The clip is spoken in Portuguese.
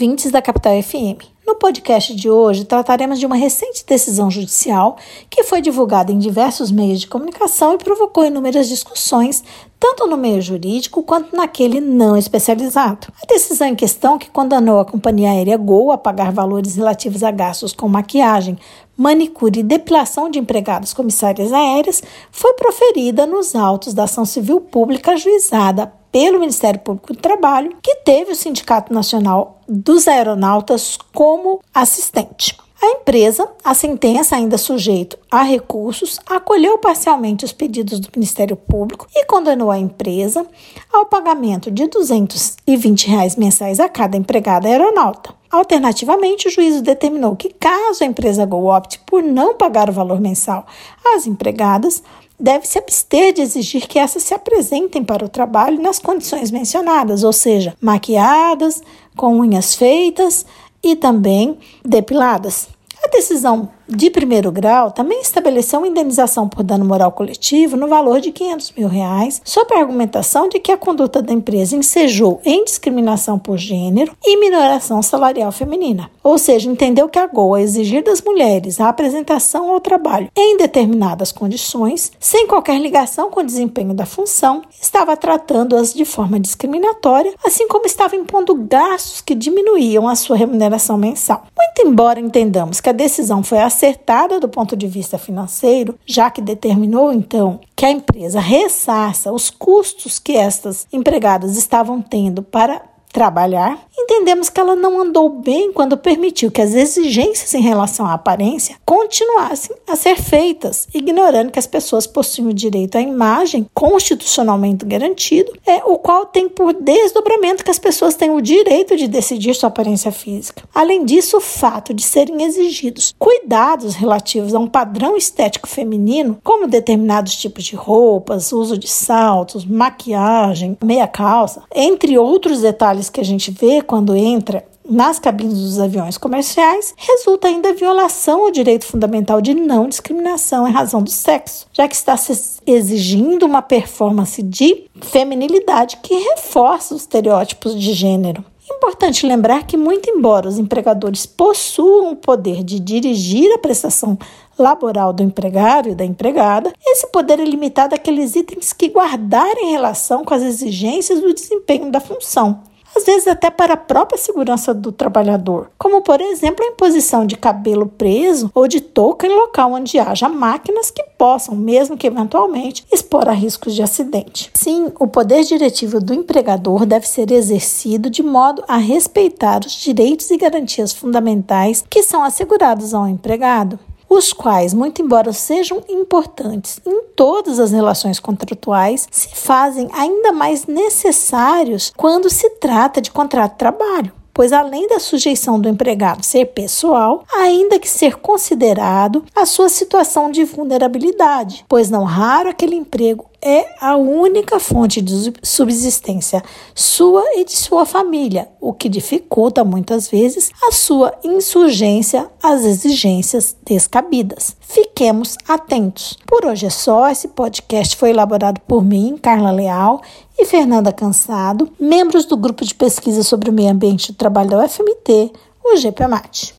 ouvintes da Capital FM. No podcast de hoje, trataremos de uma recente decisão judicial que foi divulgada em diversos meios de comunicação e provocou inúmeras discussões, tanto no meio jurídico quanto naquele não especializado. A decisão em questão, que condenou a companhia aérea Gol a pagar valores relativos a gastos com maquiagem, manicure e depilação de empregados comissárias aéreas, foi proferida nos autos da ação civil pública ajuizada pelo Ministério Público do Trabalho, que teve o Sindicato Nacional dos Aeronautas como assistente. A empresa, a sentença ainda sujeito a recursos, acolheu parcialmente os pedidos do Ministério Público e condenou a empresa ao pagamento de 220 reais mensais a cada empregada aeronauta. Alternativamente, o juízo determinou que, caso a empresa Go opte por não pagar o valor mensal às empregadas, deve se abster de exigir que essas se apresentem para o trabalho nas condições mencionadas, ou seja, maquiadas, com unhas feitas e também depiladas. A decisão de primeiro grau também estabeleceu uma indenização por dano moral coletivo no valor de 500 mil reais, sob a argumentação de que a conduta da empresa ensejou em discriminação por gênero e minoração salarial feminina. Ou seja, entendeu que a GOA exigir das mulheres a apresentação ao trabalho em determinadas condições, sem qualquer ligação com o desempenho da função, estava tratando-as de forma discriminatória, assim como estava impondo gastos que diminuíam a sua remuneração mensal. Muito embora entendamos que a decisão foi acertada do ponto de vista financeiro, já que determinou então que a empresa ressarça os custos que estas empregadas estavam tendo para trabalhar, entendemos que ela não andou bem quando permitiu que as exigências em relação à aparência continuassem a ser feitas, ignorando que as pessoas possuem o direito à imagem constitucionalmente garantido, é o qual tem por desdobramento que as pessoas têm o direito de decidir sua aparência física. Além disso, o fato de serem exigidos cuidados relativos a um padrão estético feminino, como determinados tipos de roupas, uso de saltos, maquiagem, meia calça, entre outros detalhes que a gente vê quando entra nas cabines dos aviões comerciais, resulta ainda violação ao direito fundamental de não discriminação em razão do sexo, já que está se exigindo uma performance de feminilidade que reforça os estereótipos de gênero. Importante lembrar que, muito embora os empregadores possuam o poder de dirigir a prestação laboral do empregado e da empregada, esse poder é limitado àqueles itens que guardarem relação com as exigências do desempenho da função às vezes até para a própria segurança do trabalhador, como por exemplo a imposição de cabelo preso ou de touca em local onde haja máquinas que possam, mesmo que eventualmente, expor a riscos de acidente. Sim, o poder diretivo do empregador deve ser exercido de modo a respeitar os direitos e garantias fundamentais que são assegurados ao empregado os quais, muito embora sejam importantes em todas as relações contratuais, se fazem ainda mais necessários quando se trata de contrato de trabalho pois além da sujeição do empregado ser pessoal, ainda que ser considerado a sua situação de vulnerabilidade, pois não raro aquele emprego é a única fonte de subsistência sua e de sua família, o que dificulta muitas vezes a sua insurgência às exigências descabidas. Fiquemos atentos. Por hoje é só. Esse podcast foi elaborado por mim, Carla Leal, e Fernanda Cansado, membros do grupo de pesquisa sobre o meio ambiente e trabalho da UFMT, o GPMAT.